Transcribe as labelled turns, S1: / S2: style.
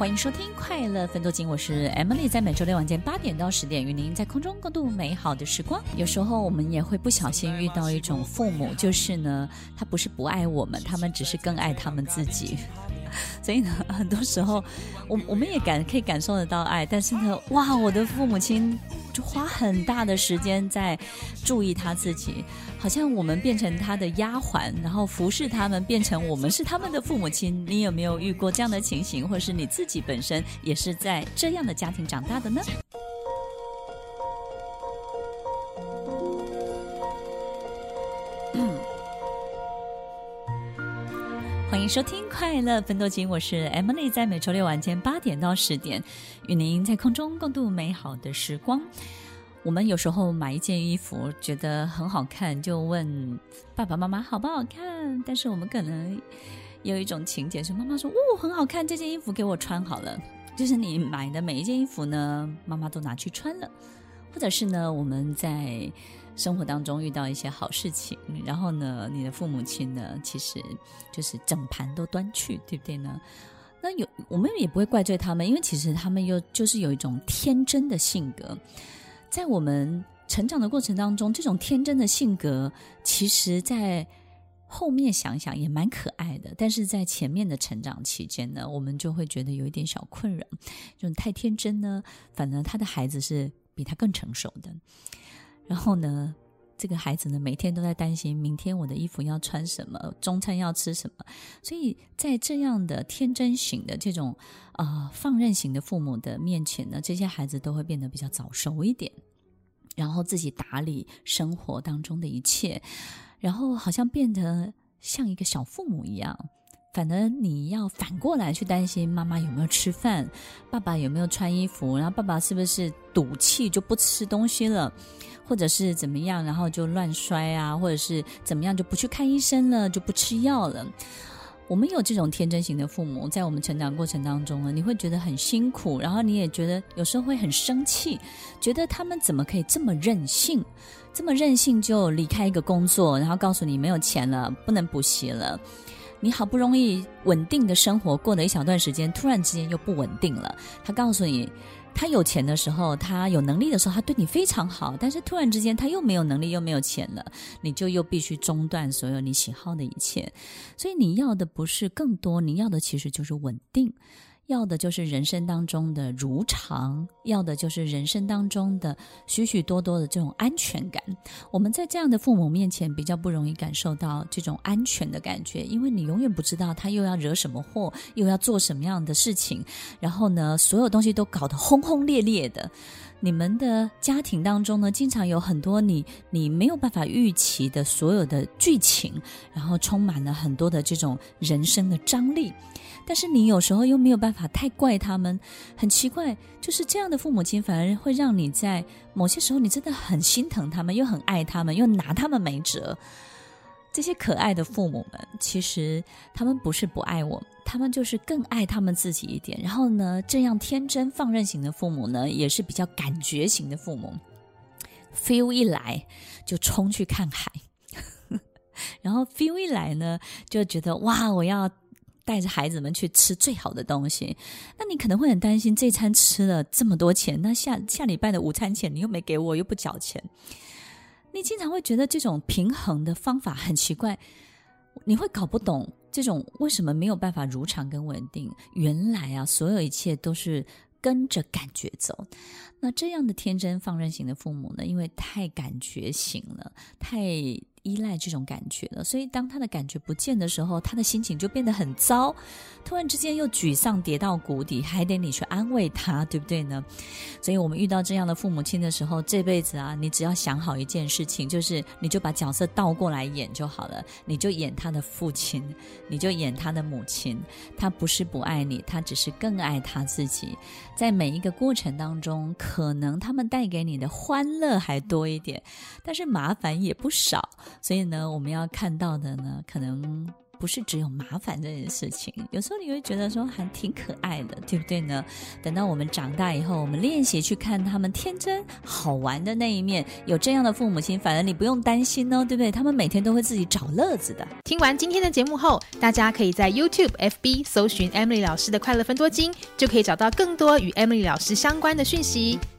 S1: 欢迎收听《快乐分多金》，我是 Emily，在每周六晚间八点到十点，与您在空中共度美好的时光。有时候我们也会不小心遇到一种父母，就是呢，他不是不爱我们，他们只是更爱他们自己。所以呢，很多时候，我我们也感可以感受得到爱，但是呢，哇，我的父母亲就花很大的时间在注意他自己，好像我们变成他的丫鬟，然后服侍他们，变成我们是他们的父母亲。你有没有遇过这样的情形，或是你自己本身也是在这样的家庭长大的呢？欢迎收听《快乐分多金》，我是 Emily，在每周六晚间八点到十点，与您在空中共度美好的时光。我们有时候买一件衣服，觉得很好看，就问爸爸妈妈好不好看。但是我们可能有一种情节是，妈妈说：“哦，很好看，这件衣服给我穿好了。”就是你买的每一件衣服呢，妈妈都拿去穿了，或者是呢，我们在。生活当中遇到一些好事情，然后呢，你的父母亲呢，其实就是整盘都端去，对不对呢？那有我们也不会怪罪他们，因为其实他们又就是有一种天真的性格，在我们成长的过程当中，这种天真的性格，其实在后面想想也蛮可爱的，但是在前面的成长期间呢，我们就会觉得有一点小困扰，就太天真呢，反而他的孩子是比他更成熟的。然后呢，这个孩子呢，每天都在担心明天我的衣服要穿什么，中餐要吃什么。所以在这样的天真型的这种、呃、放任型的父母的面前呢，这些孩子都会变得比较早熟一点，然后自己打理生活当中的一切，然后好像变得像一个小父母一样。反而你要反过来去担心妈妈有没有吃饭，爸爸有没有穿衣服，然后爸爸是不是赌气就不吃东西了。或者是怎么样，然后就乱摔啊，或者是怎么样就不去看医生了，就不吃药了。我们有这种天真型的父母，在我们成长过程当中呢，你会觉得很辛苦，然后你也觉得有时候会很生气，觉得他们怎么可以这么任性，这么任性就离开一个工作，然后告诉你没有钱了，不能补习了。你好不容易稳定的生活过了一小段时间，突然之间又不稳定了。他告诉你。他有钱的时候，他有能力的时候，他对你非常好。但是突然之间，他又没有能力，又没有钱了，你就又必须中断所有你喜好的一切。所以你要的不是更多，你要的其实就是稳定。要的就是人生当中的如常，要的就是人生当中的许许多多的这种安全感。我们在这样的父母面前比较不容易感受到这种安全的感觉，因为你永远不知道他又要惹什么祸，又要做什么样的事情。然后呢，所有东西都搞得轰轰烈烈的。你们的家庭当中呢，经常有很多你你没有办法预期的所有的剧情，然后充满了很多的这种人生的张力。但是你有时候又没有办法太怪他们，很奇怪，就是这样的父母亲反而会让你在某些时候你真的很心疼他们，又很爱他们，又拿他们没辙。这些可爱的父母们，其实他们不是不爱我，他们就是更爱他们自己一点。然后呢，这样天真放任型的父母呢，也是比较感觉型的父母，feel 一来就冲去看海，然后 feel 一来呢就觉得哇，我要。带着孩子们去吃最好的东西，那你可能会很担心，这餐吃了这么多钱，那下下礼拜的午餐钱你又没给我，又不缴钱，你经常会觉得这种平衡的方法很奇怪，你会搞不懂这种为什么没有办法如常跟稳定。原来啊，所有一切都是跟着感觉走。那这样的天真放任型的父母呢，因为太感觉型了，太。依赖这种感觉了，所以当他的感觉不见的时候，他的心情就变得很糟，突然之间又沮丧，跌到谷底，还得你去安慰他，对不对呢？所以我们遇到这样的父母亲的时候，这辈子啊，你只要想好一件事情，就是你就把角色倒过来演就好了，你就演他的父亲，你就演他的母亲，他不是不爱你，他只是更爱他自己。在每一个过程当中，可能他们带给你的欢乐还多一点，但是麻烦也不少。所以呢，我们要看到的呢，可能不是只有麻烦这件事情，有时候你会觉得说还挺可爱的，对不对呢？等到我们长大以后，我们练习去看他们天真好玩的那一面，有这样的父母亲，反而你不用担心哦，对不对？他们每天都会自己找乐子的。
S2: 听完今天的节目后，大家可以在 YouTube、FB 搜寻 Emily 老师的快乐分多金，就可以找到更多与 Emily 老师相关的讯息。